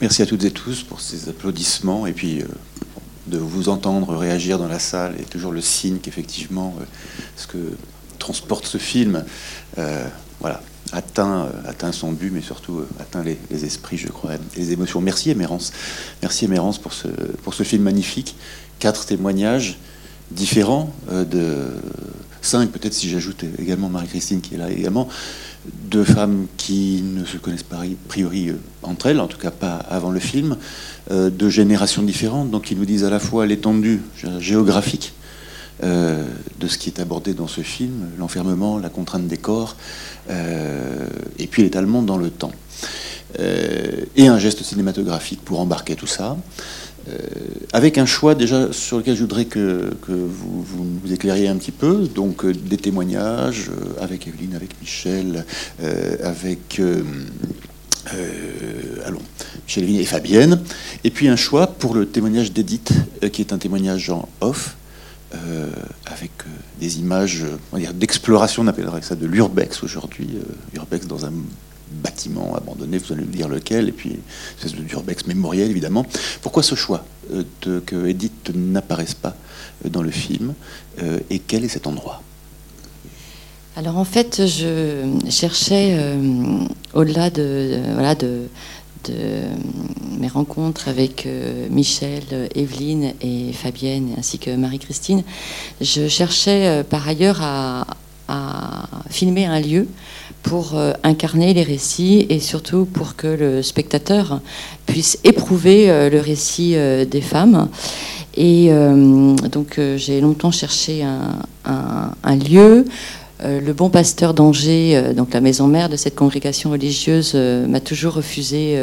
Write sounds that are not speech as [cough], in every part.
Merci à toutes et tous pour ces applaudissements et puis euh, de vous entendre réagir dans la salle est toujours le signe qu'effectivement euh, ce que transporte ce film euh, voilà, atteint, atteint son but, mais surtout atteint les, esprits, je crois, et les émotions. Merci Émérance. Merci Émérance pour ce, pour ce film magnifique. Quatre témoignages différents de cinq, peut-être si j'ajoute également Marie-Christine qui est là également, deux femmes qui ne se connaissent pas a priori euh, entre elles, en tout cas pas avant le film, euh, de générations différentes, donc qui nous disent à la fois l'étendue géographique euh, de ce qui est abordé dans ce film, l'enfermement, la contrainte des corps, et puis l'étalement dans le temps. et un geste cinématographique pour embarquer tout ça. Euh, avec un choix déjà sur lequel je voudrais que, vous, vous, éclairiez un petit peu, donc euh, des témoignages euh, avec Evelyne, avec Michel, avec allons, Michel Evelyne et Fabienne, et puis un choix pour le témoignage d'Edith, qui est un témoignage en off, avec des images d'exploration, on appellerait ça de l'urbex aujourd'hui, urbex dans un bâtiment abandonné, vous allez me dire lequel, et puis c'est de d'urbex mémoriel évidemment. Pourquoi ce choix euh, que Edith n'apparaisse pas euh, dans le film euh, et quel est cet endroit? Alors en fait, je cherchais au-delà de, voilà, de, mes rencontres avec Michel, Evelyne et Fabienne ainsi que Marie-Christine, je cherchais par ailleurs à filmer un lieu pour euh, incarner les récits et surtout pour que le spectateur puisse éprouver euh, le récit euh, des femmes. Et donc j'ai longtemps cherché un, lieu. le bon pasteur d'Angers, donc la maison mère de cette congrégation religieuse, m'a toujours refusé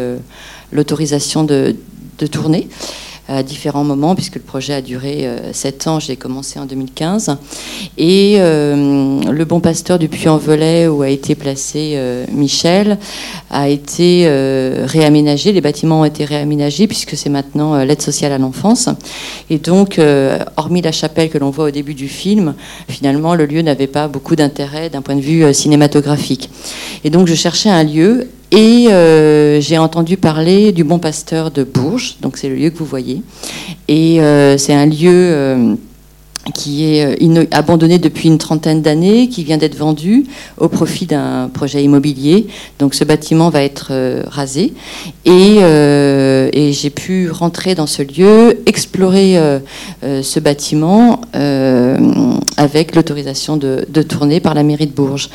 l'autorisation de, de tourner à différents moments, puisque le projet a duré euh, sept ans. J'ai commencé en 2015. Et euh, le Bon Pasteur du Puy-en-Velay, où a été placé euh, Michel, a été réaménagé. Les bâtiments ont été réaménagés, puisque c'est maintenant l'aide sociale à l'enfance. Et donc, hormis la chapelle que l'on voit au début du film, finalement, le lieu n'avait pas beaucoup d'intérêt d'un point de vue cinématographique. Et donc, je cherchais un lieu et euh, j'ai entendu parler du Bon Pasteur de Bourges, donc c'est le lieu que vous voyez. Et euh, c'est un lieu euh, qui est abandonné depuis une trentaine d'années, qui vient d'être vendu au profit d'un projet immobilier. Donc ce bâtiment va être rasé. Et, j'ai pu rentrer dans ce lieu, explorer ce bâtiment avec l'autorisation de, de tourner par la mairie de Bourges.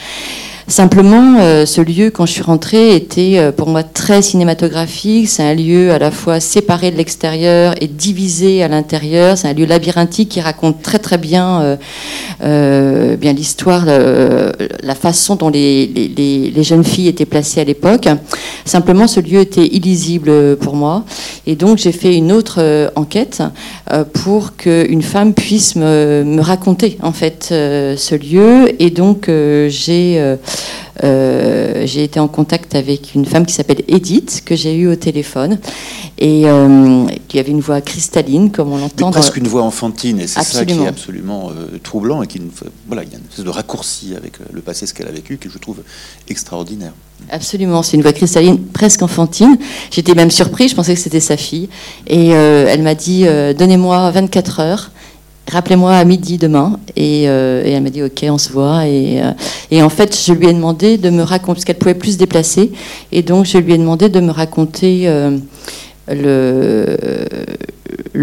Simplement, euh, ce lieu, quand je suis rentrée, était euh, pour moi très cinématographique. C'est un lieu à la fois séparé de l'extérieur et divisé à l'intérieur. C'est un lieu labyrinthique qui raconte très très bien, euh, bien l'histoire, la façon dont les, les, jeunes filles étaient placées à l'époque. Simplement, ce lieu était illisible pour moi. Et donc, j'ai fait une autre enquête pour qu'une femme puisse me, me, raconter en fait ce lieu. Et donc, j'ai euh, j'ai été en contact avec une femme qui s'appelle Edith, que j'ai eue au téléphone, et euh, qui avait une voix cristalline, comme on l'entend. Presque une voix enfantine, et c'est ça qui est absolument euh, troublant, et qui, voilà, il y a une espèce de raccourci avec le passé, ce qu'elle a vécu, que je trouve extraordinaire. Absolument, c'est une voix cristalline, presque enfantine. J'étais même surprise, je pensais que c'était sa fille, et elle m'a dit Donnez-moi 24 heures rappelez-moi à midi demain. Euh, et, elle m'a dit, ok, on se voit. Euh, et, en fait, je lui ai demandé de me raconter, parce qu'elle pouvait plus se déplacer, et donc je lui ai demandé de me raconter euh, le,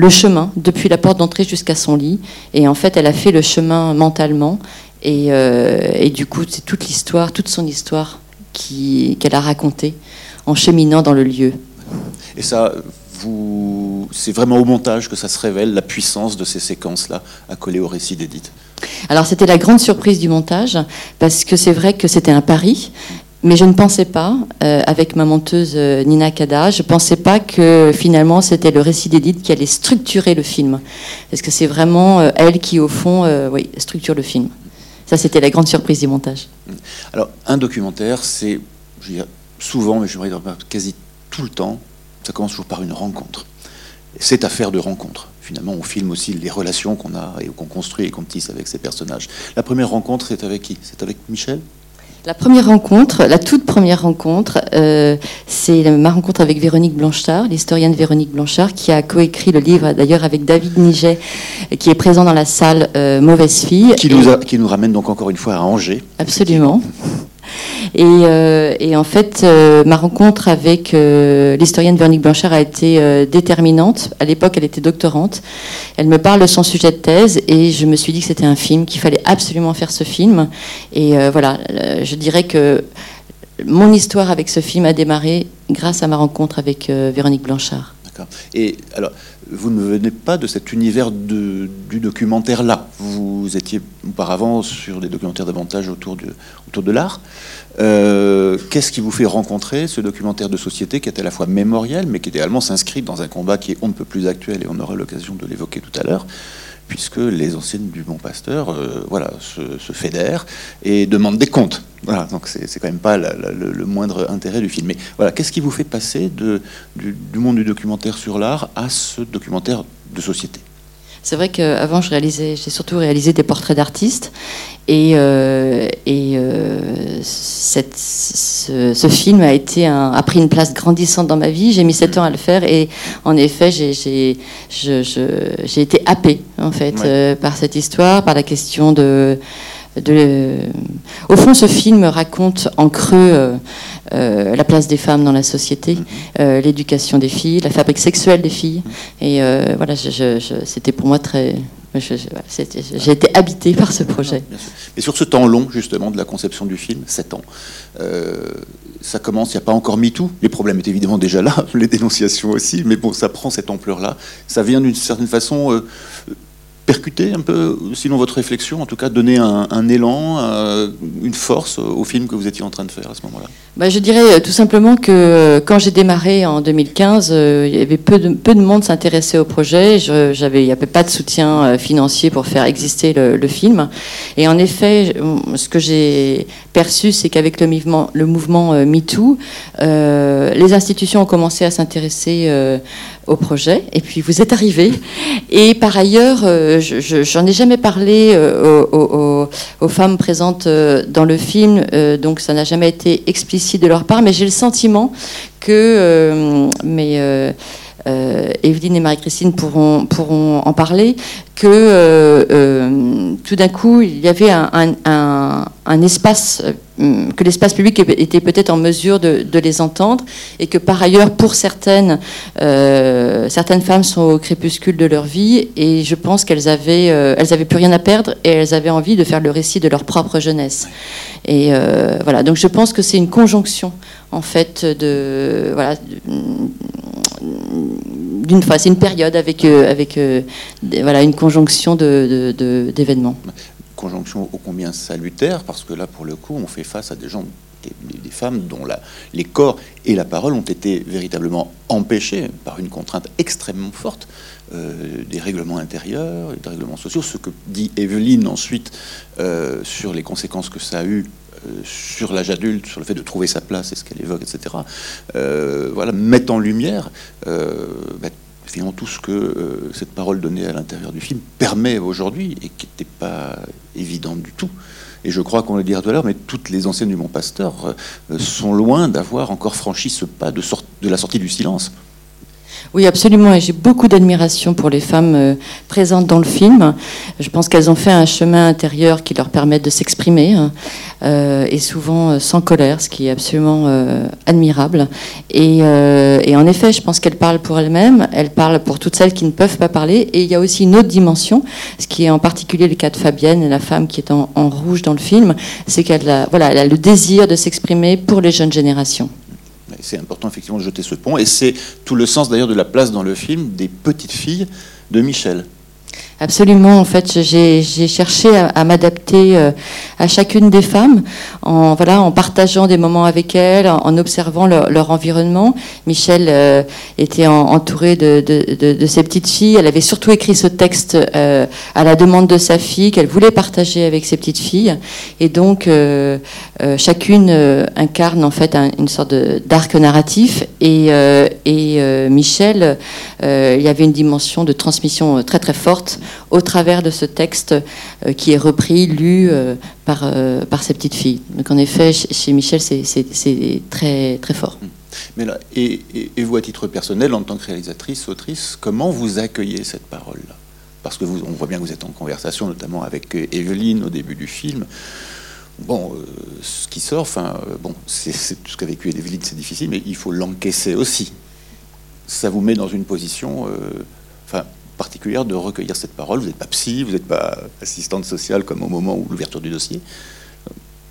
chemin depuis la porte d'entrée jusqu'à son lit. Et en fait, elle a fait le chemin mentalement. Et du coup, c'est toute l'histoire, toute son histoire qu'elle a racontée en cheminant dans le lieu. Et ça, c'est vraiment au montage que ça se révèle, la puissance de ces séquences-là accolées au récit d'Edith Alors c'était la grande surprise du montage, parce que c'est vrai que c'était un pari, mais je ne pensais pas, euh, avec ma monteuse euh, Nina Kada, je ne pensais pas que finalement c'était le récit d'Edith qui allait structurer le film. Parce que c'est vraiment euh, elle qui, au fond, oui, structure le film. Ça, c'était la grande surprise du montage. Alors, un documentaire, c'est, souvent, mais je dire quasi tout le temps, ça commence toujours par une rencontre. C'est affaire de rencontre. Finalement, on filme aussi les relations qu'on a et qu'on construit et qu'on tisse avec ces personnages. La première rencontre, c'est avec qui? C'est avec Michel? La première rencontre, la toute première rencontre, c'est ma rencontre avec Véronique Blanchard, l'historienne Véronique Blanchard, qui a coécrit le livre d'ailleurs avec David Niget, qui est présent dans la salle Mauvaise Fille. Qui nous, qui nous ramène donc encore une fois à Angers. Absolument. Euh, et, en fait, euh, ma rencontre avec euh, l'historienne Véronique Blanchard a été déterminante. À l'époque, elle était doctorante. Elle me parle de son sujet de thèse et je me suis dit que c'était un film, qu'il fallait absolument faire ce film. Et voilà, je dirais que mon histoire avec ce film a démarré grâce à ma rencontre avec Véronique Blanchard. Et alors, vous ne venez pas de cet univers du documentaire-là. Vous étiez auparavant sur des documentaires davantage autour de, autour de l'art. Euh, qu'est-ce qui vous fait rencontrer ce documentaire de société qui est à la fois mémoriel, mais qui également s'inscrit dans un combat qui est on ne peut plus actuel, et on aura l'occasion de l'évoquer tout à l'heure, puisque les anciennes du Bon Pasteur euh, voilà, se, fédèrent et demandent des comptes. Voilà, donc c'est quand même pas le, moindre intérêt du film. Mais voilà, qu'est-ce qui vous fait passer du, monde du documentaire sur l'art à ce documentaire de société? C'est vrai qu'avant, je réalisais, j'ai surtout réalisé des portraits d'artistes. Et, euh, et euh, cette, ce, film a, été un, a pris une place grandissante dans ma vie. J'ai mis sept ans à le faire et en effet, j'ai été happée en fait, euh, par cette histoire, par la question de au fond, ce film raconte en creux euh, euh, la place des femmes dans la société, mhm. euh, l'éducation des filles, la fabrique sexuelle des filles. Et voilà, c'était pour moi très. J'ai été habité par ce projet. Et sur ce temps long, justement, de la conception du film, 7 ans, ça commence, il n'y a pas encore MeToo. Les problèmes étaient évidemment déjà là, [laughs] les dénonciations aussi, mais bon, ça prend cette ampleur-là. Ça vient d'une certaine façon percuter un peu, sinon votre réflexion, en tout cas donner un, élan, euh, une force au film que vous étiez en train de faire à ce moment-là? Bah, Je dirais euh, tout simplement que euh, quand j'ai démarré en 2015, il y avait peu de, peu de monde s'intéressait au projet. J'avais, il n'y avait pas de soutien financier pour faire exister le, film. Et en effet, ce que j'ai perçu, c'est qu'avec le mouvement, le mouvement MeToo, les institutions ont commencé à s'intéresser au projet. Et puis vous êtes arrivé. Et par ailleurs, euh, j'en ai jamais parlé euh, aux, femmes présentes euh, dans le film, donc ça n'a jamais été explicite de leur part. Mais j'ai le sentiment que mais Evelyne et Marie-Christine pourront, pourront en parler, que tout d'un coup, il y avait un, un espace Hum, que l'espace public était peut-être en mesure de, les entendre et que par ailleurs, pour certaines, euh, certaines femmes sont au crépuscule de leur vie et je pense qu'elles avaient, euh, elles avaient plus rien à perdre et elles avaient envie de faire le récit de leur propre jeunesse. Et euh, voilà, donc je pense que c'est une conjonction en fait de voilà d'une fois, c'est une période avec avec voilà une conjonction d'événements. Conjonction ô combien salutaire, parce que là, pour le coup, on fait face à des gens, des, femmes dont les corps et la parole ont été véritablement empêchés par une contrainte extrêmement forte euh, des règlements intérieurs, des règlements sociaux. Ce que dit Evelyne ensuite euh, sur les conséquences que ça a eu euh, sur l'âge adulte, sur le fait de trouver sa place, et ce qu'elle évoque, etc. voilà, met en lumière bah, tout ce que euh, cette parole donnée à l'intérieur du film permet aujourd'hui et qui n'était pas évident du tout. Et je crois qu'on le dira tout à l'heure, mais toutes les anciennes du Mont Pasteur euh, sont loin d'avoir encore franchi ce pas de la sortie du silence. Oui, absolument. Et j'ai beaucoup d'admiration pour les femmes euh, présentes dans le film. Je pense qu'elles ont fait un chemin intérieur qui leur permet de s'exprimer, hein, euh, et souvent euh, sans colère, ce qui est absolument admirable. Et, en effet, je pense qu'elles parlent pour elles-mêmes, elles parlent pour toutes celles qui ne peuvent pas parler. Et il y a aussi une autre dimension, ce qui est en particulier le cas de Fabienne, la femme qui est en, rouge dans le film, c'est qu'elle a le désir de s'exprimer pour les jeunes générations. C'est important effectivement de jeter ce pont. Et c'est tout le sens d'ailleurs de la place dans le film des petites filles de Michel. Absolument. En fait, j'ai cherché à, m'adapter euh, à chacune des femmes, en voilà, en partageant des moments avec elles, en, observant leur, environnement. Michel euh, était entourée de, de, ses petites filles. Elle avait surtout écrit ce texte euh, à la demande de sa fille qu'elle voulait partager avec ses petites filles. Et donc, chacune incarne en fait une sorte d'arc narratif. Et, et Michel, il y avait une dimension de transmission très très forte au travers de ce texte qui est repris, lu par, par ces petites filles. Donc en effet, chez Michel, c'est très, très fort. Mais là, et, et, vous, à titre personnel, en tant que réalisatrice, autrice, comment vous accueillez cette parole-là? Parce que vous, on voit bien que vous êtes en conversation, notamment avec Evelyne au début du film. Bon, euh, ce qui sort, enfin, euh, bon, c'est tout ce qu'a vécu Evelyne, c'est difficile, mais il faut l'encaisser aussi. Ça vous met dans une position, euh, particulière de recueillir cette parole. Vous n'êtes pas psy, vous n'êtes pas assistante sociale comme au moment où l'ouverture du dossier.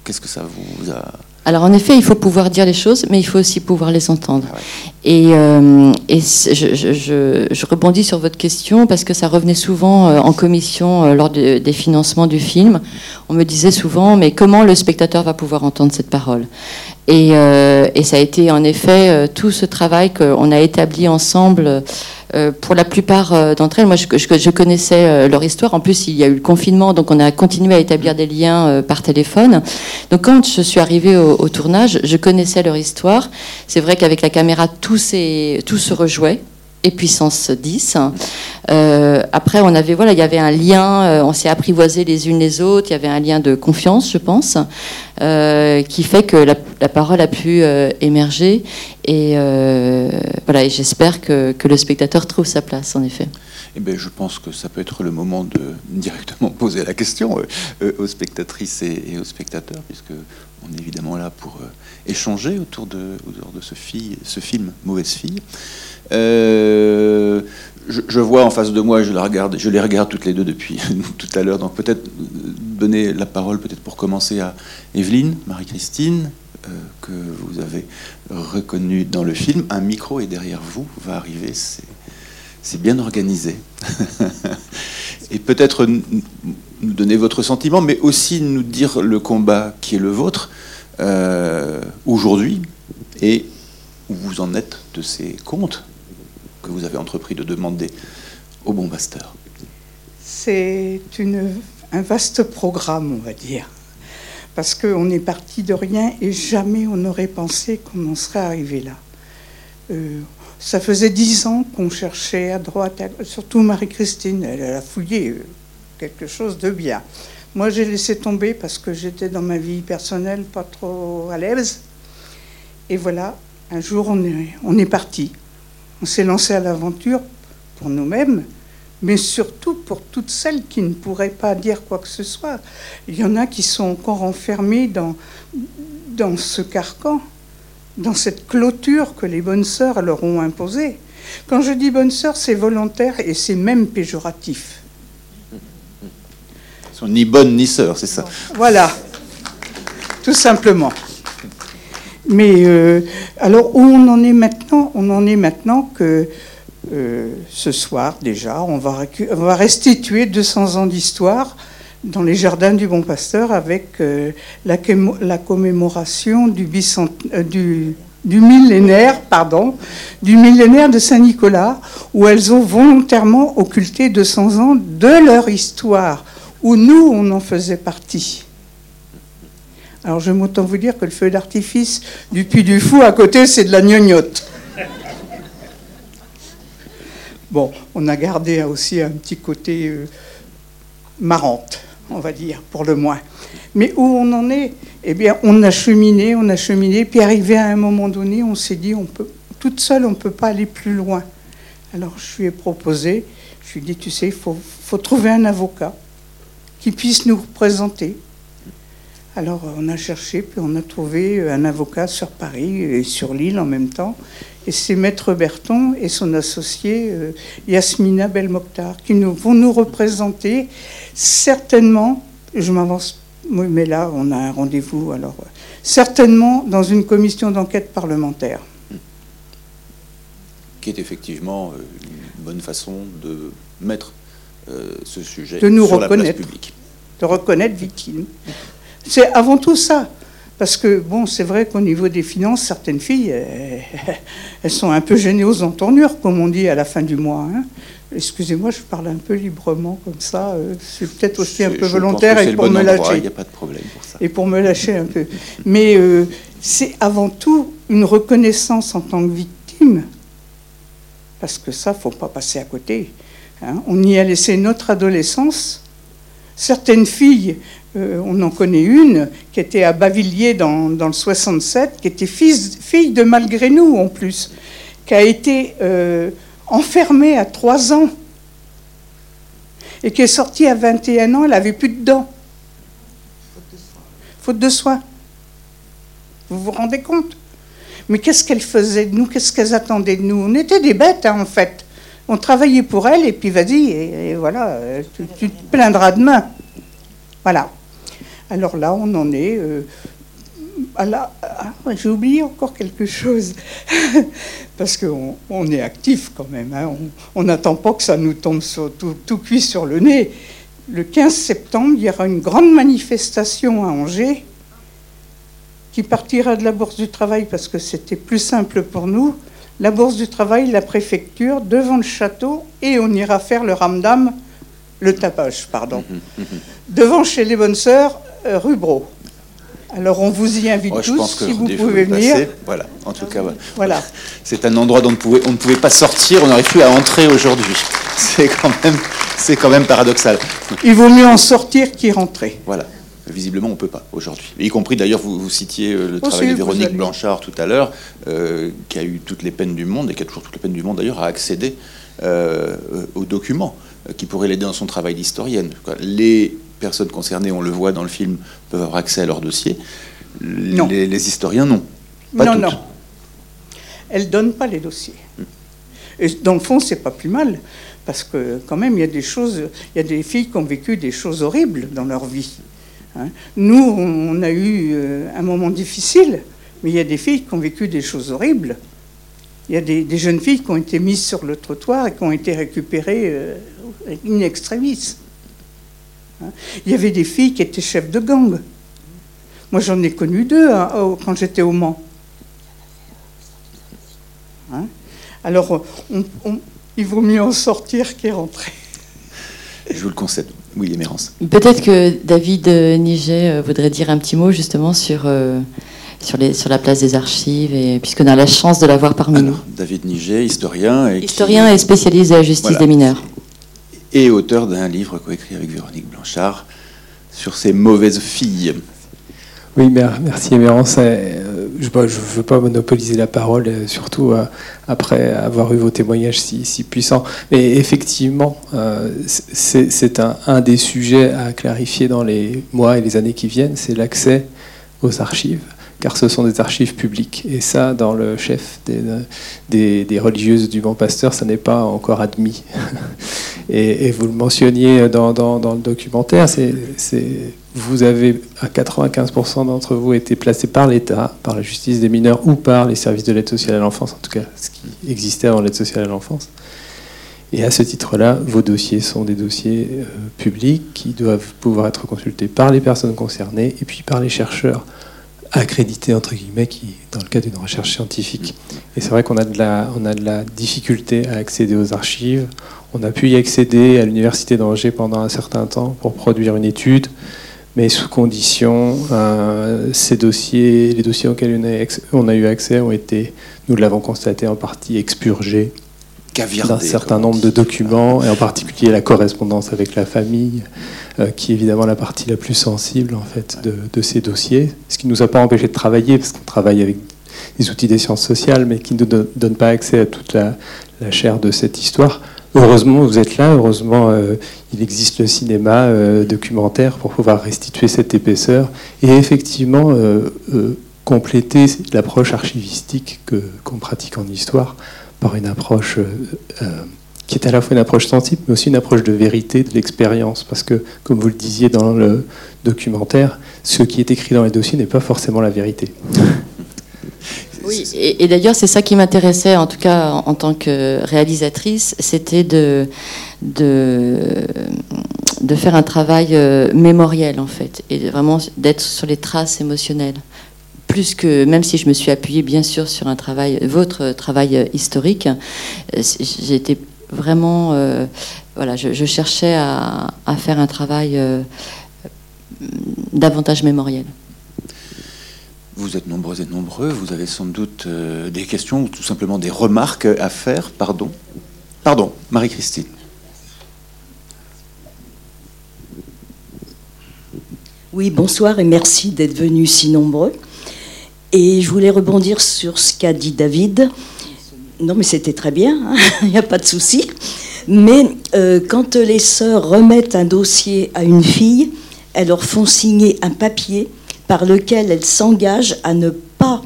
Qu'est-ce que ça vous a alors en effet, il faut pouvoir dire les choses, mais il faut aussi pouvoir les entendre. Et, euh, je, rebondis sur votre question parce que ça revenait souvent euh, en commission euh, lors des financements du film. On me disait souvent, mais comment le spectateur va pouvoir entendre cette parole? Et, et, ça a été en effet tout ce travail qu'on a établi ensemble pour la plupart d'entre elles, moi, je, connaissais leur histoire. En plus, il y a eu le confinement, donc on a continué à établir des liens par téléphone. Donc, quand je suis arrivée au, tournage, je connaissais leur histoire. C'est vrai qu'avec la caméra, tout, se rejouait et puissance 10. Euh, après, on avait, voilà, il y avait un lien, euh, on s'est apprivoisé les unes les autres, il y avait un lien de confiance, je pense, euh, qui fait que la, parole a pu émerger. Et voilà, et j'espère que, le spectateur trouve sa place, en effet. Eh bien, je pense que ça peut être le moment de [laughs] directement poser la question aux spectatrices et, aux spectateurs, puisque on est évidemment là pour échanger autour de, ce, film Mauvaise fille. Euh, je, vois en face de moi, je la regarde, je les regarde toutes les deux depuis [laughs] tout à l'heure. Donc peut-être donner la parole, peut-être pour commencer à Evelyne, Marie-Christine, euh, que vous avez reconnue dans le film. Un micro est derrière vous, va arriver. Bien organisé. [laughs] et peut-être nous donner votre sentiment, mais aussi nous dire le combat qui est le vôtre euh, aujourd'hui et où vous en êtes de ces comptes que vous avez entrepris de demander au bon pasteur C'est un vaste programme, on va dire. Parce qu'on est parti de rien et jamais on n'aurait pensé qu'on en serait arrivé là. Euh, ça faisait dix ans qu'on cherchait à droite, surtout Marie-Christine, elle, a fouillé euh, quelque chose de bien. Moi, j'ai laissé tomber parce que j'étais dans ma vie personnelle pas trop à l'aise. Et voilà, un jour, on est, parti. On s'est lancé à l'aventure pour nous-mêmes, mais surtout pour toutes celles qui ne pourraient pas dire quoi que ce soit. Il y en a qui sont encore enfermées dans, dans ce carcan, dans cette clôture que les bonnes sœurs leur ont imposée. Quand je dis bonnes sœurs, c'est volontaire et c'est même péjoratif. Elles sont ni bonnes ni sœurs, c'est ça. Voilà, tout simplement. Mais euh, alors où on en est maintenant? On en est maintenant que euh, ce soir déjà, on va, on va, restituer 200 ans d'histoire dans les jardins du Bon Pasteur avec euh, la, commémoration du, du, millénaire, pardon, du millénaire de Saint-Nicolas, où elles ont volontairement occulté 200 ans de leur histoire, où nous, on en faisait partie. Alors je m'entends vous dire que le feu d'artifice du Puy du Fou à côté, c'est de la gnognotte. Bon, on a gardé aussi un petit côté euh, marrante, on va dire, pour le moins. Mais où on en est? Eh bien, on a cheminé, on a cheminé, puis arrivé à un moment donné, on s'est dit, on peut, toute seule, on ne peut pas aller plus loin. Alors je lui ai proposé, je lui ai dit, tu sais, il faut, faut trouver un avocat qui puisse nous représenter alors on a cherché, puis on a trouvé un avocat sur Paris et sur l'île en même temps. Et c'est Maître Berton et son associé euh, Yasmina Belmokhtar qui nous, vont nous représenter certainement, je m'avance, mais là on a un rendez-vous, alors certainement dans une commission d'enquête parlementaire. Qui est effectivement euh, une bonne façon de mettre euh, ce sujet de nous sur reconnaître, la place publique. De reconnaître victime. C'est avant tout ça. Parce que, bon, c'est vrai qu'au niveau des finances, certaines filles, elles, [laughs] sont un peu généreuses en tournure, comme on dit à la fin du mois. Hein. Excusez-moi, je parle un peu librement comme ça. Euh, c'est peut-être aussi un peu volontaire et pour me lâcher. Il n'y a pas de problème pour ça. Et pour me lâcher un peu. Mais euh, c'est avant tout une reconnaissance en tant que victime. Parce que ça, faut pas passer à côté. Hein. on y a laissé notre adolescence. Certaines filles, euh, on en connaît une qui était à Bavilliers dans, le 67, qui était fille, de malgré nous en plus, qui a été euh, enfermée à 3 ans et qui est sortie à 21 ans, elle n'avait plus de dents. Faute de soins. Vous vous rendez compte? Mais qu'est-ce qu'elle faisait de nous? Qu'est-ce qu'elles attendaient de nous? On était des bêtes, hein, en fait. On travaillait pour elle, et puis vas-y, et, voilà, tu, te plaindras demain. Voilà. Alors là, on en est. Euh, ah, j'ai oublié encore quelque chose. [laughs] Parce qu'on on est actif quand même. Hein. On n'attend pas que ça nous tombe tout, tout, cuit sur le nez. Le 15 septembre, il y aura une grande manifestation à Angers qui partira de la Bourse du Travail parce que c'était plus simple pour nous. La Bourse du Travail, la préfecture, devant le château, et on ira faire le ramdam, le tapage, pardon, [laughs] devant chez les bonnes sœurs, euh, rue Bro. Alors on vous y invite tous, si vous pouvez venir. Voilà, en tout cas, voilà. c'est un endroit dont on, pouvait, on ne pouvait pas sortir, on n'aurait plus à entrer aujourd'hui. [laughs] C'est quand, même, quand même paradoxal. Il vaut mieux en sortir qu'y rentrer. Voilà. Visiblement, on ne peut pas aujourd'hui. Y compris d'ailleurs, vous, vous, citiez euh, le travail de Véronique Blanchard tout à l'heure, euh, qui a eu toutes les peines du monde, et qui a toujours toutes les peines du monde d'ailleurs, à accéder euh, aux documents qui pourraient l'aider dans son travail d'historienne. Les personnes concernées, on le voit dans le film, peuvent avoir accès à leur dossier. Non. Les, historiens, non. Pas non, non. Elles ne donnent pas les dossiers. Hmm. Et dans le fond, c'est pas plus mal, parce que quand même, il y a des choses, il y a des filles qui ont vécu des choses horribles dans leur vie. Hein. Nous, on a eu euh, un moment difficile, mais il y a des filles qui ont vécu des choses horribles. Il y a des, jeunes filles qui ont été mises sur le trottoir et qui ont été récupérées euh, in extremis. Hein. Il y avait des filles qui étaient chefs de gang. Moi, j'en ai connu deux hein, quand j'étais au Mans. Alors, il vaut mieux en sortir qu'y rentrer. Je vous le concède. Oui, Émérance. Peut-être que David Niger euh, voudrait dire un petit mot justement sur, euh, sur, les, sur la place des archives, et, puisqu'on a la chance de l'avoir parmi nous. David Niger, historien. Et historien et spécialiste de la justice des mineurs. Et auteur d'un livre coécrit avec Véronique Blanchard sur ces mauvaises filles. Oui, merci Émérance. Euh, je ne veux pas monopoliser la parole, euh, surtout euh, après avoir eu vos témoignages si, puissants. Mais effectivement, c'est un, des sujets à clarifier dans les mois et les années qui viennent, c'est l'accès aux archives car ce sont des archives publiques. Et ça, dans le chef des, religieuses du Bon Pasteur, ça n'est pas encore admis. [laughs] et, vous le mentionniez dans, le documentaire, vous avez, à 95% d'entre vous, été placés par l'État, par la justice des mineurs ou par les services de l'aide sociale à l'enfance, en tout cas ce qui existait avant l'aide sociale à l'enfance. Et à ce titre-là, vos dossiers sont des dossiers euh, publics qui doivent pouvoir être consultés par les personnes concernées et puis par les chercheurs accrédité entre guillemets qui dans le cadre d'une recherche scientifique. Et c'est vrai qu'on a de la difficulté à accéder aux archives. On a pu y accéder à l'université d'Angers pendant un certain temps pour produire une étude, mais sous condition. Euh, ces dossiers, les dossiers auxquels on a, eu accès ont été, nous l'avons constaté en partie expurgés d'un certain nombre de documents, et en particulier la correspondance avec la famille, euh, qui est évidemment la partie la plus sensible en fait de, ces dossiers, ce qui ne nous a pas empêché de travailler, parce qu'on travaille avec des outils des sciences sociales, mais qui ne nous donne pas accès à toute la, chair de cette histoire. Heureusement, vous êtes là. Heureusement, euh, il existe le cinéma euh, documentaire pour pouvoir restituer cette épaisseur et effectivement compléter l'approche archivistique que qu'on pratique en histoire par une approche qui est à la fois une approche sensible, mais aussi une approche de vérité, de l'expérience. Parce que, comme vous le disiez dans le documentaire, ce qui est écrit dans les dossiers n'est pas forcément la vérité. Oui, et, d'ailleurs, c'est ça qui m'intéressait, en tout cas en, tant que réalisatrice, c'était de, de, de, faire un travail euh, mémoriel, en fait, et vraiment d'être sur les traces émotionnelles plus que, même si je me suis appuyée bien sûr sur un travail, votre travail historique, euh, été vraiment, euh, voilà, je, cherchais à, faire un travail euh, davantage mémoriel. Vous êtes nombreux et nombreux, vous avez sans doute euh, des questions ou tout simplement des remarques à faire, pardon? Pardon, Marie-Christine. Oui, bonsoir et merci d'être venus si nombreux. Et je voulais rebondir sur ce qu'a dit David. Non, mais c'était très bien, hein, [laughs] il n'y a pas de souci. Mais euh, quand les sœurs remettent un dossier à une fille, elles leur font signer un papier par lequel elles s'engagent à ne pas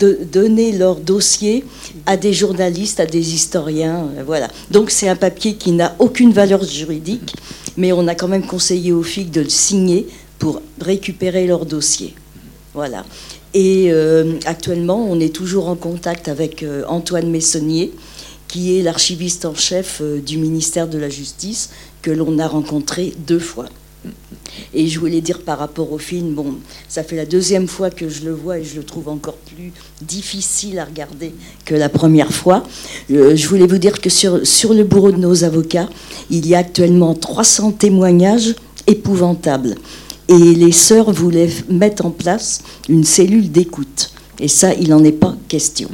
donner leur dossier à des journalistes, à des historiens. Euh, voilà. Donc c'est un papier qui n'a aucune valeur juridique, mais on a quand même conseillé aux filles de le signer pour récupérer leur dossier. Voilà. Et euh, actuellement, on est toujours en contact avec euh, Antoine Messonnier, qui est l'archiviste en chef du ministère de la Justice, que l'on a rencontré deux fois. Et je voulais dire par rapport au film, bon, ça fait la deuxième fois que je le vois et je le trouve encore plus difficile à regarder que la première fois. je voulais vous dire que sur, sur le bureau de nos avocats, il y a actuellement 300 témoignages épouvantables et les sœurs voulaient mettre en place une cellule d'écoute. Et ça, il n'en est pas question.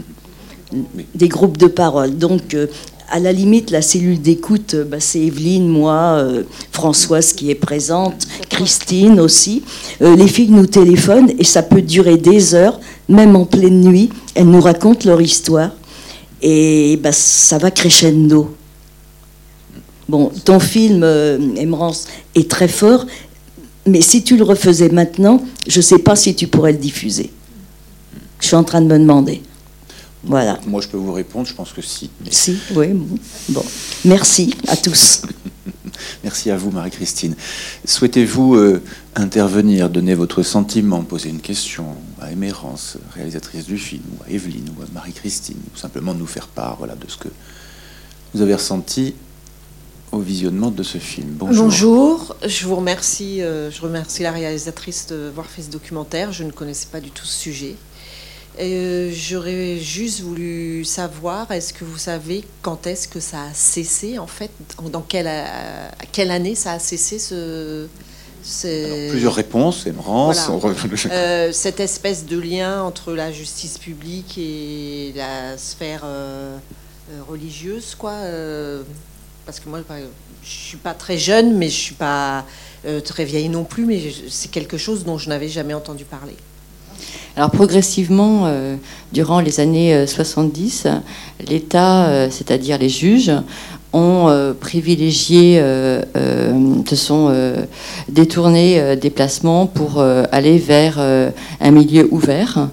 Des groupes de parole. Donc, euh, à la limite, la cellule d'écoute, euh, bah, c'est Evelyne, moi, euh, Françoise qui est présente, Christine aussi. les filles nous téléphonent et ça peut durer des heures, même en pleine nuit. Elles nous racontent leur histoire et bah, ça va crescendo. Bon, ton film, Emerance, est très fort, mais si tu le refaisais maintenant, je ne sais pas si tu pourrais le diffuser. Je suis en train de me demander. Voilà. Moi, je peux vous répondre, je pense que si. Si, oui. Bon. Merci à tous. [laughs] Merci à vous, Marie-Christine. Souhaitez-vous euh, intervenir, donner votre sentiment, poser une question à Émérance, réalisatrice du film, ou à Evelyne, ou à Marie-Christine, ou simplement nous faire part voilà, de ce que vous avez ressenti au visionnement de ce film. Bonjour. Bonjour, je vous remercie, euh, je remercie la réalisatrice d'avoir fait ce documentaire. Je ne connaissais pas du tout ce sujet. Euh, j'aurais juste voulu savoir, est-ce que vous savez quand est-ce que ça a cessé en fait? Dans quelle, à quelle année ça a cessé ce... plusieurs réponses, Émerance. [laughs] Euh, cette espèce de lien entre la justice publique et la sphère religieuse, quoi parce que moi, je suis pas très jeune, mais je suis pas euh, très vieille non plus, mais c'est quelque chose dont je n'avais jamais entendu parler. Alors progressivement, euh, durant les années 70, euh, l'État, c'est-à-dire les juges, ont privilégié, se sont détournés des placements pour aller vers un milieu ouvert.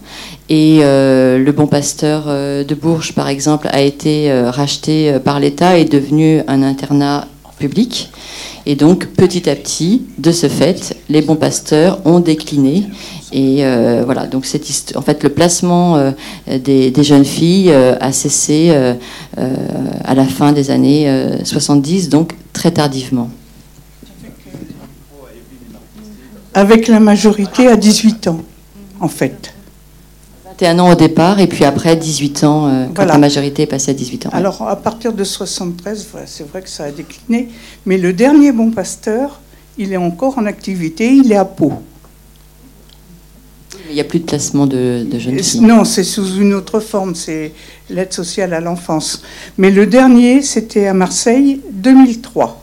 Et euh, le Bon Pasteur euh, de Bourges, par exemple, a été euh, racheté par l'État et devenu un internat public. Et donc, petit à petit, de ce fait, les bons pasteurs ont décliné. Et voilà, donc en fait, le placement des, des, jeunes filles a cessé à la fin des années 70, donc très tardivement. Avec la majorité à 18 ans, en fait. 21 ans au départ, et puis après 18 ans, euh, quand la majorité est passée à 18 ans. Alors, à partir de 73, c'est vrai que ça a décliné, mais le dernier bon pasteur, il est encore en activité, il est à Pau. Il n'y a plus de placement de, jeunes filles. Non, c'est sous une autre forme, c'est l'aide sociale à l'enfance. Mais le dernier, c'était à Marseille, 2003.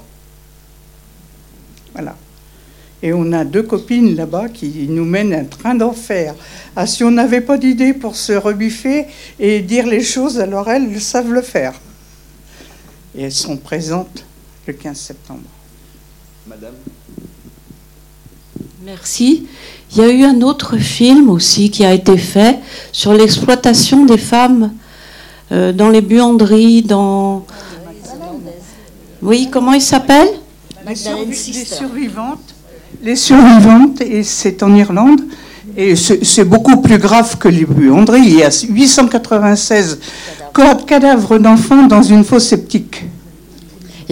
Voilà. Et on a deux copines là-bas qui nous mènent un train d'enfer. Ah, si on n'avait pas d'idée pour se rebiffer et dire les choses, alors elles savent le faire. Et elles sont présentes le 15 septembre. Madame Merci. Il y a eu un autre film aussi qui a été fait sur l'exploitation des femmes euh, dans les buanderies, dans... Oui, comment il s'appelle? Les, survivantes les survivantes, et c'est en Irlande. Et c'est beaucoup plus grave que les buanderies. Il y a 896 cadavres d'enfants dans une fosse septique.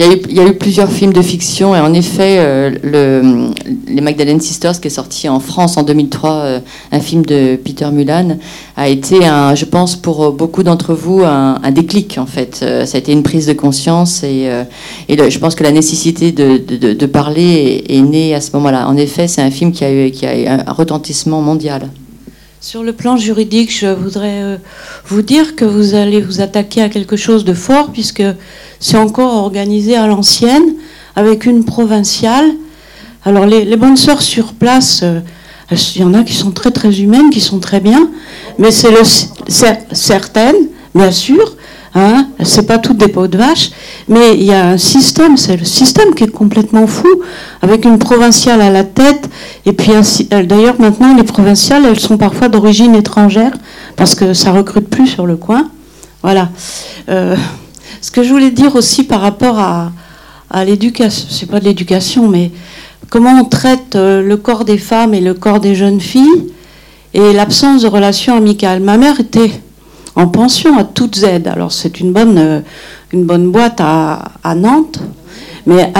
Il y, a eu, plusieurs films de fiction et en effet, euh, le, les Magdalene Sisters, qui est sorti en France en 2003, euh, un film de Peter Mulan, a été, un, je pense, pour beaucoup d'entre vous, un, déclic en fait. Euh, ça a été une prise de conscience et, je pense que la nécessité de, parler est, née à ce moment-là. En effet, c'est un film qui a eu un retentissement mondial. Sur le plan juridique, je voudrais vous dire que vous allez vous attaquer à quelque chose de fort, puisque c'est encore organisé à l'ancienne, avec une provinciale, Alors les, bonnes sœurs sur place, euh, il y en a qui sont très très humaines, qui sont très bien, mais c'est certaines, bien sûr. Hein, c'est pas toutes des peaux de vache, mais il y a un système, c'est le système qui est complètement fou, avec une provinciale à la tête, et puis d'ailleurs maintenant les provinciales, elles sont parfois d'origine étrangère, parce que ça recrute plus sur le coin. Voilà. Euh, ce que je voulais dire aussi par rapport à, à l'éducation, c'est pas de l'éducation, mais comment on traite euh, le corps des femmes et le corps des jeunes filles et l'absence de relations amicales. Ma mère était en pension à toutes aides. Alors c'est une bonne, euh, une bonne boîte à, Nantes, mais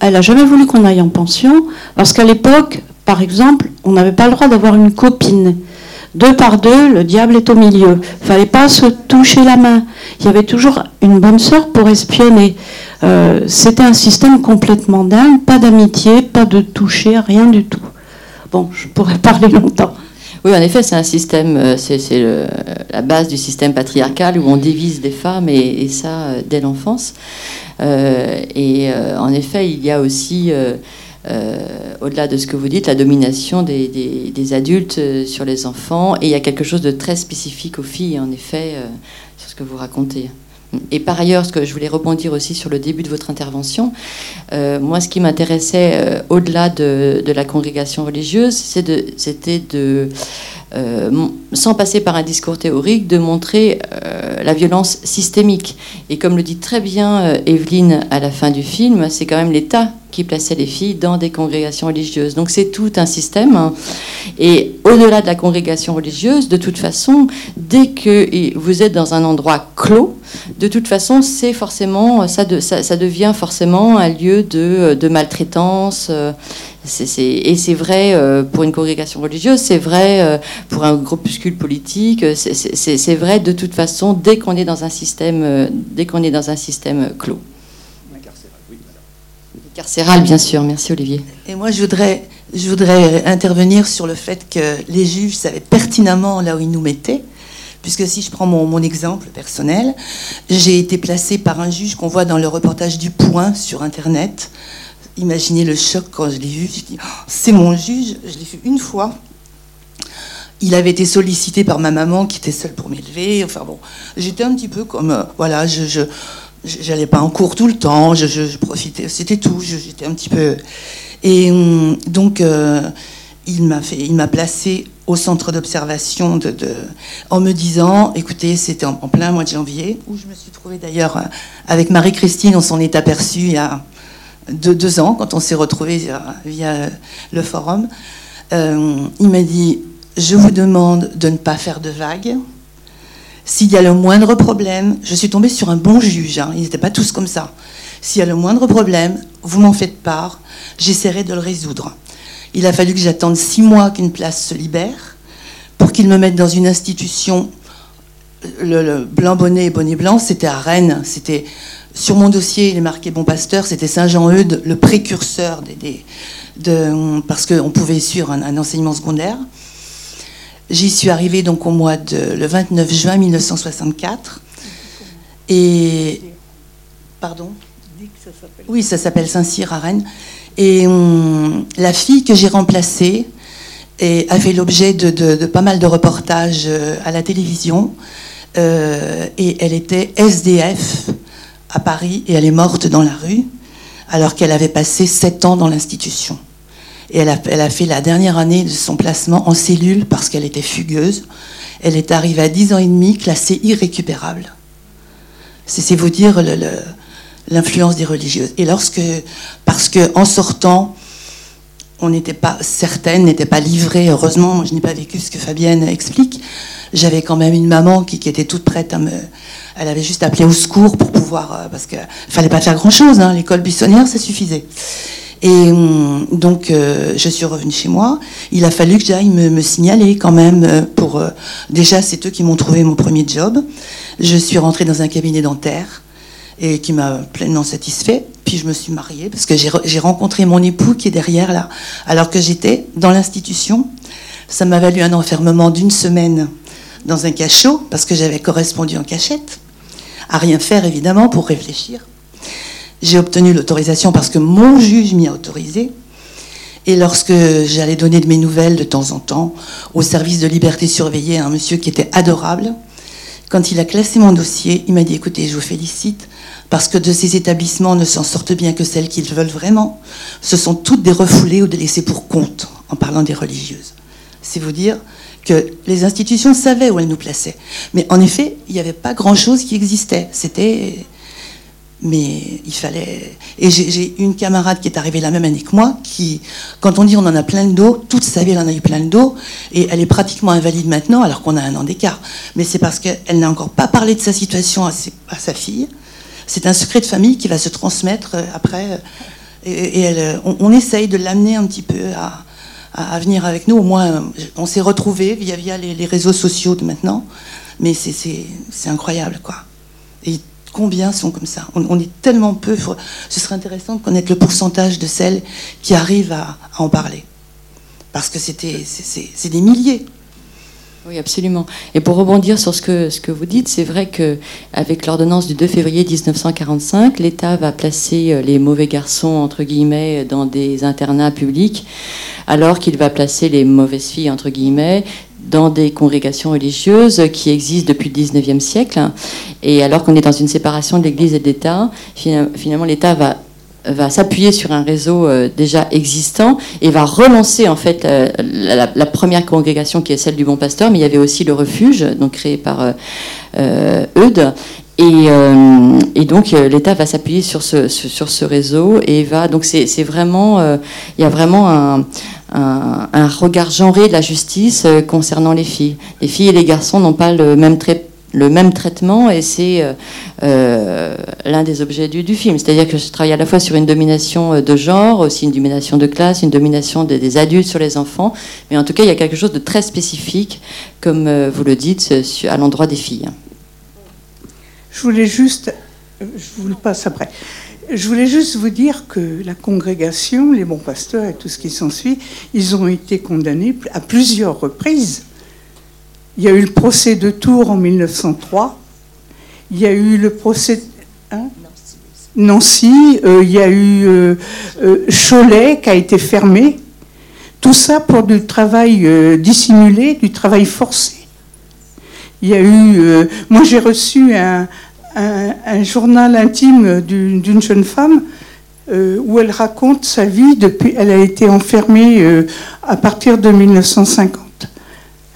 elle n'a jamais voulu qu'on aille en pension parce qu'à l'époque, par exemple, on n'avait pas le droit d'avoir une copine. Deux par deux, le diable est au milieu. Fallait pas se toucher la main. Il y avait toujours une bonne sœur pour espionner. Euh, C'était un système complètement dingue, pas d'amitié, pas de toucher, rien du tout. Bon, je pourrais [laughs] parler longtemps. Oui, en effet, c'est un système, euh, c'est la base du système patriarcal où on divise les femmes et, ça euh, dès l'enfance. Euh, et en effet, il y a aussi, au-delà de ce que vous dites, la domination des, des- des adultes sur les enfants. Et il y a quelque chose de très spécifique aux filles, en effet, sur ce que vous racontez. Et par ailleurs, ce que je voulais rebondir aussi sur le début de votre intervention, euh, moi, ce qui m'intéressait euh, au-delà de, la congrégation religieuse, c'était de, sans passer par un discours théorique, de montrer euh, la violence systémique. Et comme le dit très bien euh, Evelyne à la fin du film, c'est quand même l'État qui plaçait les filles dans des congrégations religieuses. Donc c'est tout un système. hein. Et au-delà de la congrégation religieuse, de toute façon, dès que vous êtes dans un endroit clos, de toute façon, c'est forcément, ça, ça, devient forcément un lieu de, maltraitance. euh, c'est- c'est- et c'est vrai euh, pour une congrégation religieuse, c'est vrai euh, pour un groupuscule politique, euh, c'est- c'est c'est- c'est vrai de toute façon dès qu'on est dans un système, euh, dès qu'on est dans un système clos. Carcéral, bien sûr. Merci Olivier. Et moi, je voudrais, je voudrais intervenir sur le fait que les juges savaient pertinemment là où ils nous mettaient. Puisque si je prends mon, mon exemple personnel, j'ai été placée par un juge qu'on voit dans le reportage du Point sur Internet. Imaginez le choc quand je l'ai vu. Oh, c'est mon juge. Je l'ai vu une fois. Il avait été sollicité par ma maman qui était seule pour m'élever. Enfin bon, j'étais un petit peu comme, euh, voilà, je, je, pas en cours tout le temps. Je, profitais, c'était tout. J'étais un petit peu. Et hum, donc, euh, il m'a fait, il m'a placé au centre d'observation de- en me disant, écoutez, c'était en, en plein mois de janvier, où je me suis trouvée d'ailleurs euh, avec Marie-Christine, on s'en est aperçu il y a deux, deux ans, quand on s'est retrouvés via, le forum. Euh, il m'a dit, je vous demande de ne pas faire de vagues. S'il y a le moindre problème, je suis tombée sur un bon juge, hein, ils n'étaient pas tous comme ça. S'il y a le moindre problème, vous m'en faites part, j'essaierai de le résoudre. Il a fallu que j'attende six mois qu'une place se libère pour qu'ils me mettent dans une institution. Le, le blanc bonnet et bonnet blanc, c'était à Rennes. C'était sur mon dossier, il est marqué Bon Pasteur, c'était Saint-Jean-Eudes, le précurseur des, de, parce qu'on pouvait suivre un, enseignement secondaire. J'y suis arrivée donc au mois de le 29 juin 1964. Et pardon? Oui, ça s'appelle Saint-Cyr à Rennes. Et hum, la fille que j'ai remplacée a fait l'objet de pas mal de reportages euh, à la télévision. Euh, et elle était SDF à Paris et elle est morte dans la rue alors qu'elle avait passé sept ans dans l'institution. Et elle a, elle a fait la dernière année de son placement en cellule parce qu'elle était fugueuse. Elle est arrivée à 10 ans et demi, classée irrécupérable. C'est vous dire l'influence des religieuses. Et lorsque, parce que en sortant, on n'était pas certaine, n'était pas livrée. Heureusement, je n'ai pas vécu ce que Fabienne explique. J'avais quand même une maman qui, était toute prête à me. Elle avait juste appelé au secours pour pouvoir, euh, parce qu'il fallait pas faire grand chose. L'école buissonnière, ça suffisait. Et hum, donc, euh, je suis revenue chez moi. Il a fallu que j'aille me, signaler quand même euh, pour. déjà, c'est eux qui m'ont trouvé mon premier job. Je suis rentrée dans un cabinet dentaire et qui m'a pleinement satisfait. Puis je me suis mariée parce que j'ai rencontré mon époux qui est derrière là, alors que j'étais dans l'institution. Ça m'a valu un enfermement d'une semaine dans un cachot parce que j'avais correspondu en cachette, à rien faire évidemment pour réfléchir. J'ai obtenu l'autorisation parce que mon juge m'y a autorisé. Et lorsque j'allais donner de mes nouvelles de temps en temps au service de liberté surveillée à un monsieur qui était adorable, quand il a classé mon dossier, il m'a dit écoutez, je vous félicite parce que de ces établissements ne s'en sortent bien que celles qu'ils veulent vraiment. Ce sont toutes des refoulées ou des laissées pour compte, en parlant des religieuses. C'est vous dire que les institutions savaient où elles nous plaçaient. Mais en effet, il n'y avait pas grand-chose qui existait. C'était mais il fallait. Et j'ai une camarade qui est arrivée la même année que moi, qui, quand on dit on en a plein de dos, toute sa vie elle en a eu plein de dos, et elle est pratiquement invalide maintenant, alors qu'on a un an d'écart. Mais c'est parce qu'elle n'a encore pas parlé de sa situation à, sa fille. C'est un secret de famille qui va se transmettre euh, après. Euh, et, elle, euh, on, essaye de l'amener un petit peu à, à, venir avec nous. Au moins, on s'est retrouvés via, les, réseaux sociaux de maintenant. Mais c'est incroyable, quoi. Et Combien sont comme ça on, est tellement peu. Ce serait intéressant de connaître le pourcentage de celles qui arrivent à, en parler. Parce que c'est des milliers. Oui, absolument. Et pour rebondir sur ce que, vous dites, c'est vrai qu'avec l'ordonnance du 2 février 1945, l'État va placer euh, les mauvais garçons, entre guillemets, dans des internats publics, alors qu'il va placer les mauvaises filles, entre guillemets, dans des congrégations religieuses qui existent depuis le 19e siècle. Et alors qu'on est dans une séparation de l'Église et de l'État, finalement l'État va va s'appuyer sur un réseau euh, déjà existant et va relancer en fait euh, la, première congrégation qui est celle du Bon Pasteur, mais il y avait aussi le refuge, donc créé par euh, Eudes. Et, donc l'État va s'appuyer sur ce, sur ce réseau et va donc c'est vraiment il y a vraiment un, un, regard genré de la justice euh, concernant les filles. Les filles et les garçons n'ont pas le même, le même traitement et c'est euh, euh, l'un des objets du, film. C'est-à-dire que je travaille à la fois sur une domination de genre, aussi une domination de classe, une domination des, adultes sur les enfants, mais en tout cas il y a quelque chose de très spécifique, comme vous le dites, à l'endroit des filles. Je voulais juste, je vous le passe après. Je voulais juste vous dire que la congrégation, les bons pasteurs et tout ce qui s'ensuit, ils ont été condamnés à plusieurs reprises. Il y a eu le procès de Tours en 1903. Il y a eu le procès. Hein? Nancy, euh, il y a eu euh, euh, Cholet qui a été fermé. Tout ça pour du travail dissimulé, du travail forcé. Il y a eu. moi, j'ai reçu un, un, journal intime d'une jeune femme où elle raconte sa vie depuis. Elle a été enfermée à partir de 1950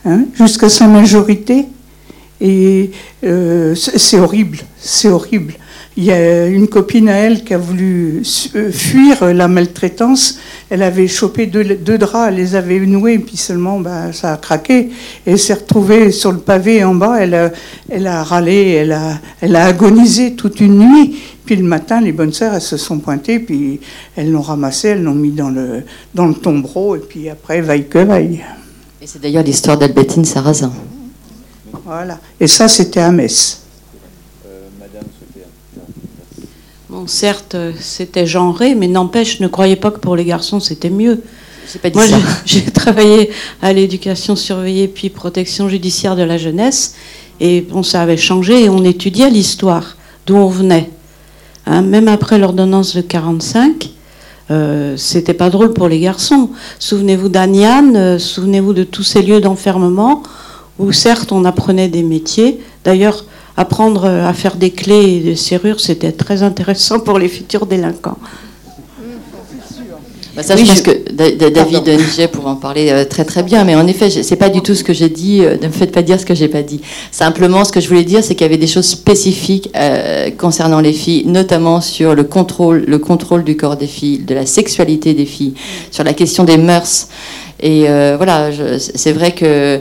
hein, jusqu'à sa majorité. Et euh, c'est horrible, c'est horrible. Il y a une copine à elle qui a voulu euh, fuir la maltraitance. Elle avait chopé deux, draps, elle les avait noués, puis seulement bah, ça a craqué. Elle s'est retrouvée sur le pavé en bas. Elle a, râlé, elle a, agonisé toute une nuit. Puis le matin, les bonnes sœurs, elles se sont pointées, puis elles l'ont ramassé, elles l'ont mis dans le, dans le tombereau, et puis après, vaille que vaille. Et c'est d'ailleurs l'histoire d'Albertine Sarrazin. Voilà. Et ça, c'était à Metz. Bon, certes, c'était genré, mais n'empêche, ne croyez pas que pour les garçons, c'était mieux. Moi, [laughs] j'ai travaillé à l'éducation surveillée puis protection judiciaire de la jeunesse, et bon, ça avait changé, et on étudiait l'histoire, d'où on venait. Hein, même après l'ordonnance de 45, euh, c'était pas drôle pour les garçons. Souvenez-vous d'Aniane, euh, souvenez-vous de tous ces lieux d'enfermement où certes on apprenait des métiers. D'ailleurs, apprendre à faire des clés et des serrures, c'était très intéressant pour les futurs délinquants. Bah, ça, je pense que David Niget pourra en parler euh, très très bien, mais en effet, c'est pas du tout ce que j'ai dit. Euh, ne me faites pas dire ce que j'ai pas dit. Simplement, ce que je voulais dire, c'est qu'il y avait des choses spécifiques euh, concernant les filles, notamment sur le contrôle, le contrôle du corps des filles, de la sexualité des filles, sur la question des mœurs. Et voilà, c'est vrai que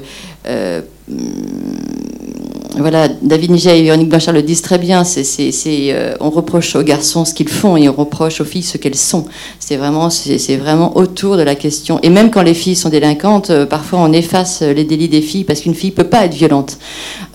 voilà, David Niget et Véronique Blanchard le disent très bien. C'est, euh, on reproche aux garçons ce qu'ils font et on reproche aux filles ce qu'elles sont. C'est vraiment, c'est, vraiment autour de la question. Et même quand les filles sont délinquantes, euh, parfois on efface les délits des filles parce qu'une fille peut pas être violente.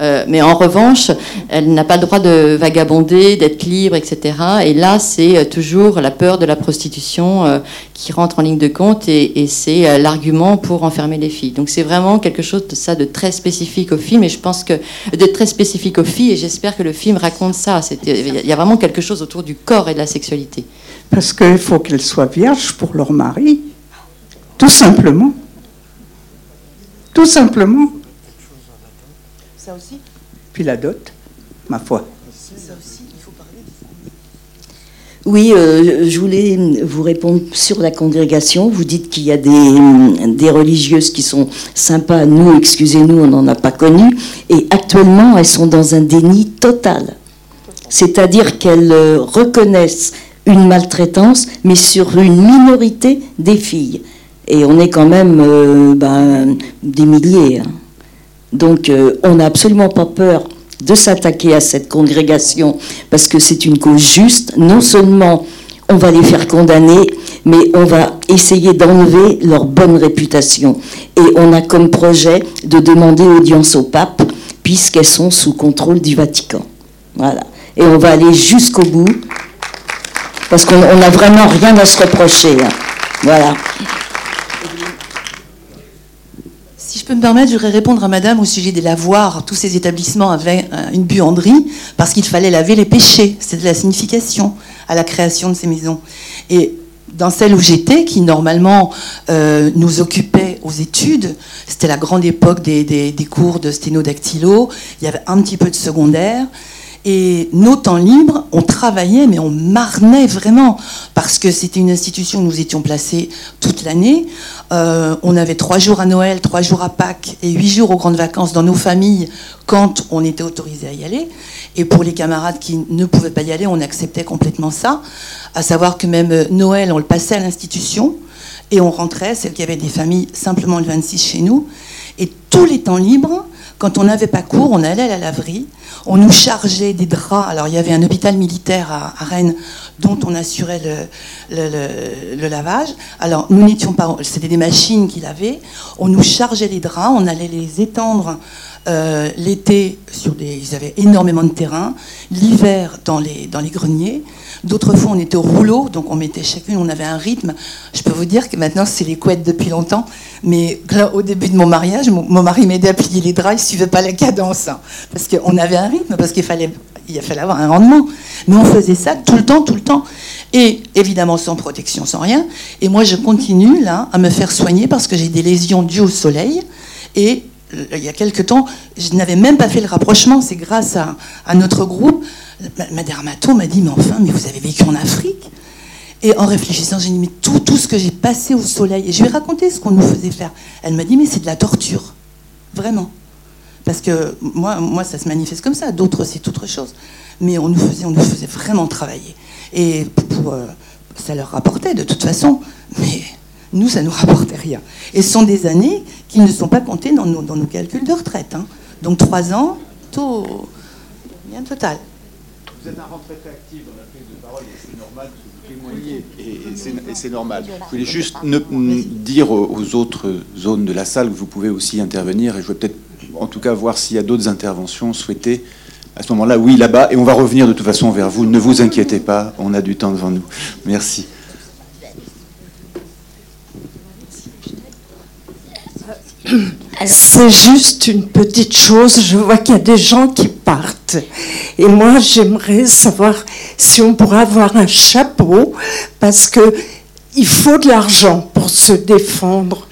Euh, mais en revanche, elle n'a pas le droit de vagabonder, d'être libre, etc. Et là, c'est toujours la peur de la prostitution qui rentre en ligne de compte et, et c'est l'argument pour enfermer les filles. Donc c'est vraiment quelque chose de ça de très spécifique au film. Et je pense que de très spécifique aux filles, et j'espère que le film raconte ça. Il y a vraiment quelque chose autour du corps et de la sexualité. Parce qu'il faut qu'elles soient vierges pour leur mari. Tout simplement. Tout simplement. Ça aussi? Puis la dot, ma foi. Oui, euh, je voulais vous répondre sur la congrégation. Vous dites qu'il y a des, religieuses qui sont sympas. Nous, excusez-nous, on n'en a pas connu. Et actuellement, elles sont dans un déni total. C'est-à-dire qu'elles euh, reconnaissent une maltraitance, mais sur une minorité des filles. Et on est quand même euh, ben, des milliers. hein. Donc on n'a absolument pas peur de s'attaquer à cette congrégation parce que c'est une cause juste. Non seulement on va les faire condamner, mais on va essayer d'enlever leur bonne réputation. Et on a comme projet de demander audience au pape puisqu'elles sont sous contrôle du Vatican. Voilà. Et on va aller jusqu'au bout parce qu'on n'a vraiment rien à se reprocher. hein. Voilà. Si je peux me permettre, je voudrais répondre à madame au sujet des lavoirs. Tous ces établissements avaient euh, une buanderie parce qu'il fallait laver les péchés. C'était la signification à la création de ces maisons. Et dans celle où j'étais, qui normalement euh, nous occupait aux études, c'était la grande époque des- des cours de sténodactylo, il y avait un petit peu de secondaire. Et nos temps libres, on travaillait, mais on marnait vraiment, parce que c'était une institution où nous étions placés toute l'année. Euh, on avait trois jours à Noël, trois jours à Pâques et huit jours aux grandes vacances dans nos familles quand on était autorisé à y aller. Et pour les camarades qui ne pouvaient pas y aller, on acceptait complètement ça. À savoir que même euh, Noël, on le passait à l'institution et on rentrait, celles qui avaient des familles, simplement le 26 chez nous. Et tous les temps libres, quand on n'avait pas cours, on allait à la laverie, on nous chargeait des draps. Alors il y avait un hôpital militaire à, Rennes dont on assurait le, lavage. Alors nous n'étions pas, c'était des machines qui lavaient. On nous chargeait les draps, on allait les étendre euh, l'été sur des, ils avaient énormément de terrain, l'hiver dans les dans les greniers. D'autres fois, on était au rouleau, donc on mettait chacune, on avait un rythme. Je peux vous dire que maintenant, c'est les couettes depuis longtemps. Mais au début de mon mariage, mon, mari m'aidait à plier les draps, il suivait pas la cadence. hein, parce qu'on avait un rythme, parce qu'il fallait, il fallait avoir un rendement. Mais on faisait ça tout le temps, tout le temps. Et évidemment, sans protection, sans rien. Et moi, je continue, là, à me faire soigner parce que j'ai des lésions dues au soleil. Et il y a quelque temps, je n'avais même pas fait le rapprochement. C'est grâce à, notre groupe. Ma, ma dermato m'a dit, mais enfin, mais vous avez vécu en Afrique et en réfléchissant, j'ai dit, mais tout, ce que j'ai passé au soleil, et je lui ai raconté ce qu'on nous faisait faire. Elle m'a dit, mais c'est de la torture. Vraiment. Parce que moi, ça se manifeste comme ça, d'autres, c'est autre chose. Mais on nous faisait, on nous faisait vraiment travailler. Et euh, ça leur rapportait de toute façon, mais nous, ça nous rapportait rien. Et ce sont des années qui ne sont pas comptées dans nos, dans nos calculs de retraite. hein. Donc trois ans, taux bien total. Vous êtes un retraité actif dans la prise de parole, et c'est normal que vous témoignez, et, et c'est- normal. Je voulais juste ne- n- dire aux, aux autres zones de la salle que vous pouvez aussi intervenir, et je vais peut-être en tout cas voir s'il y a d'autres interventions souhaitées. À ce moment-là, oui, là-bas, et on va revenir de toute façon vers vous. Ne vous inquiétez pas, on a du temps devant nous. Merci. C'est juste une petite chose. Je vois qu'il y a des gens qui partent. Et moi, j'aimerais savoir si on pourrait avoir un chapeau, parce que il faut de l'argent pour se défendre.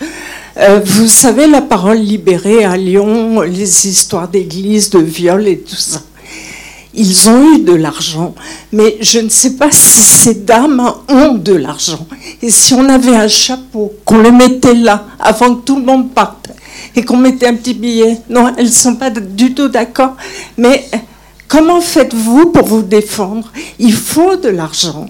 Euh, vous savez, la parole libérée à Lyon, les histoires d'église, de viol et tout ça. Ils ont eu de l'argent, mais je ne sais pas si ces dames ont de l'argent. Et si on avait un chapeau, qu'on le mettait là, avant que tout le monde parte, et qu'on mettait un petit billet. Non, elles ne sont pas du tout d'accord. Mais euh, comment faites-vous pour vous défendre? Il faut de l'argent.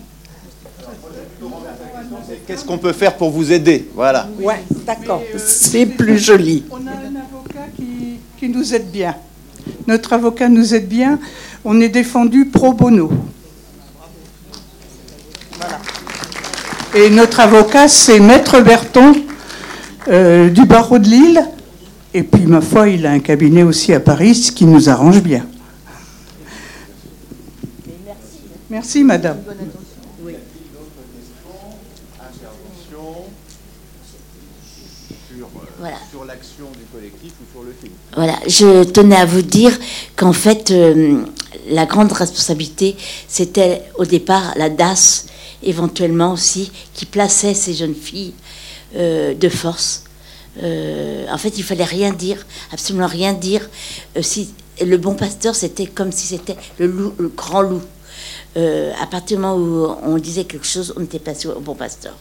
Qu'est-ce qu'on peut faire pour vous aider? Voilà. Ouais, d'accord. C'est plus joli. On a un avocat qui, qui nous aide bien. Notre avocat nous aide bien. On est défendu pro bono. Et notre avocat, c'est Maître Berton euh, du barreau de Lille. Et puis, ma foi, il a un cabinet aussi à Paris, ce qui nous arrange bien. Merci, madame. Voilà. Sur l'action du collectif ou sur le film Voilà, je tenais à vous dire qu'en fait, euh, la grande responsabilité, c'était au départ la DAS, éventuellement aussi, qui plaçait ces jeunes filles euh, de force. Euh, en fait, il fallait rien dire, absolument rien dire. Si le bon pasteur, c'était comme si c'était le, grand loup. À partir du moment où on disait quelque chose, on était passé au bon pasteur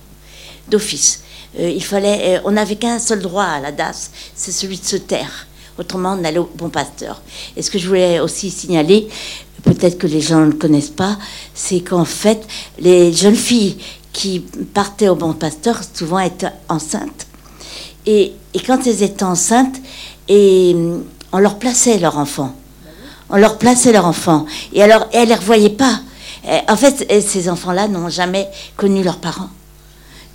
d'office. Il fallait, on n'avait qu'un seul droit à la DAS, c'est celui de se taire. Autrement, on allait au bon pasteur. Et ce que je voulais aussi signaler, peut-être que les gens ne le connaissent pas, c'est qu'en fait, les jeunes filles qui partaient au bon pasteur souvent étaient enceintes. Et, quand elles étaient enceintes, et on leur plaçait leur enfant. On leur plaçait leur enfant. Et alors, elles ne les revoyaient pas. En fait, ces enfants-là n'ont jamais connu leurs parents.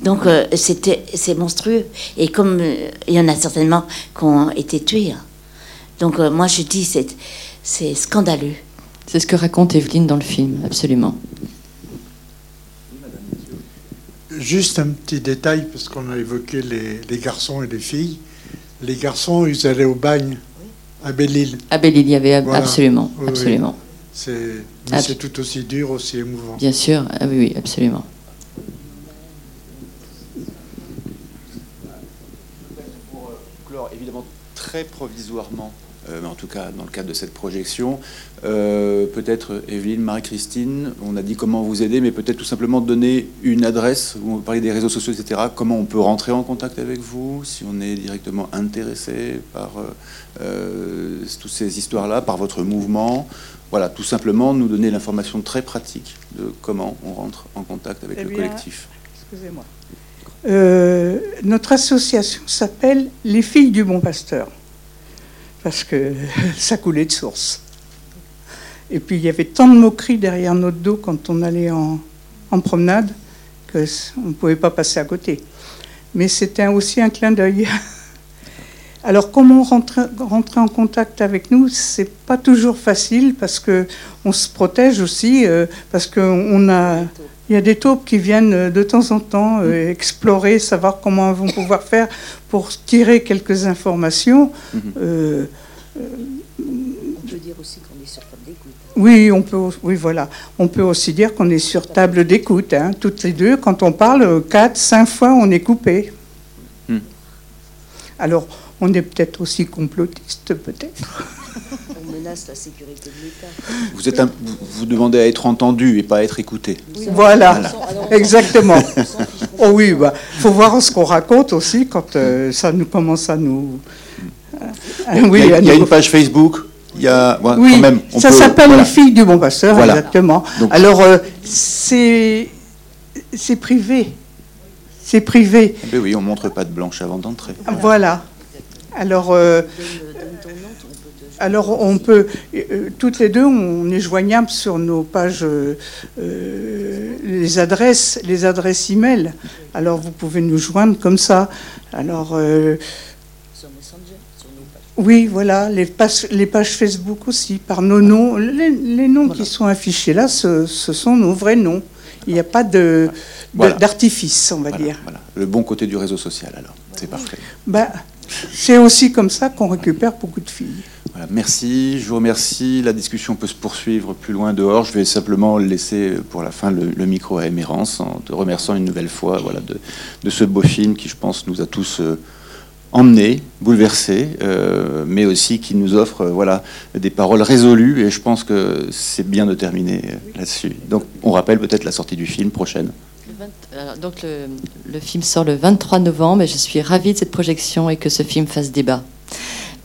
Donc, euh, c'était, c'est monstrueux. Et comme euh, il y en a certainement qui ont été tués. hein. Donc, euh, moi, je dis, c'est, c'est scandaleux. C'est ce que raconte Evelyne dans le film, absolument. Juste un petit détail, parce qu'on a évoqué les, les garçons et les filles. Les garçons, ils allaient au bagne à Belle-Île. À Belle-Île, il y avait ab- Voilà. absolument, Oui, oui. absolument. C'est mais Ab- c'est tout aussi dur, aussi émouvant. Bien sûr, ah oui, oui, absolument. Pour euh, clore, évidemment, très provisoirement, euh, mais en tout cas dans le cadre de cette projection, euh, peut-être Evelyne, Marie-Christine, on a dit comment vous aider, mais peut-être tout simplement donner une adresse, vous parlez des réseaux sociaux, etc. Comment on peut rentrer en contact avec vous, si on est directement intéressé par euh, euh, toutes ces histoires-là, par votre mouvement. Voilà, tout simplement nous donner l'information très pratique de comment on rentre en contact avec Eh le bien, collectif. Excusez-moi. Euh, notre association s'appelle Les Filles du Bon Pasteur, parce que [laughs] ça coulait de source. Et puis il y avait tant de moqueries derrière notre dos quand on allait en, en promenade que c- on ne pouvait pas passer à côté. Mais c'était aussi un clin d'œil. [laughs] Alors comment rentrer, rentrer en contact avec nous, c'est pas toujours facile parce que on se protège aussi, euh, parce qu'on a il y a des taupes qui viennent euh, de temps en temps euh, explorer, savoir comment elles vont pouvoir faire pour tirer quelques informations. Mhm. Euh, On peut dire aussi qu'on est sur table d'écoute. oui, on peut, oui, voilà. On peut aussi dire qu'on est sur table d'écoute. hein. Toutes les deux, quand on parle euh, quatre, cinq fois, on est coupé. Hmm. Alors, on est peut-être aussi complotiste, peut-être. [laughs] Menace la sécurité de l'État. Vous, êtes un- vous- demandez à être entendu et pas à être écouté. Voilà, exactement. Oh oui, bah, faut voir ce qu'on raconte aussi quand euh, ça nous commence à nous. euh, Bon, oui, il y a, à il y a nous- une page Facebook. Il y a ouais, Oui, quand même. on ça peut- s'appelle voilà. Les filles du bon pasteur, Voilà. exactement. Donc- Alors, euh, c'est c'est privé. C'est privé. Mais oui, on montre pas de blanche avant d'entrer. Voilà. Alors, euh, alors on peut, euh, toutes les deux, on est joignables sur nos pages, euh, euh, les adresses, les adresses email. Alors vous pouvez nous joindre comme ça. Alors euh, Sur Messenger, sur nos pages. oui, voilà, les pages, les pages Facebook aussi, par nos noms. Les, les noms qui sont affichés là, ce, ce sont nos vrais noms. Il n'y a pas de Voilà. d'artifice, on va Voilà, dire. voilà. Le bon côté du réseau social, alors. C'est parfait. Bah, c'est aussi comme ça qu'on récupère beaucoup de filles. Voilà, merci, je vous remercie. La discussion peut se poursuivre plus loin dehors. Je vais simplement laisser pour la fin le, le micro à Émérance en te remerciant une nouvelle fois voilà, de, de ce beau film qui, je pense, nous a tous euh, emmenés, bouleversés, euh, mais aussi qui nous offre euh, voilà, des paroles résolues. Et je pense que c'est bien de terminer là-dessus. Donc, on rappelle peut-être la sortie du film prochaine. Le vingt- alors, donc le, le film sort le 23 novembre et je suis ravie de cette projection et que ce film fasse débat.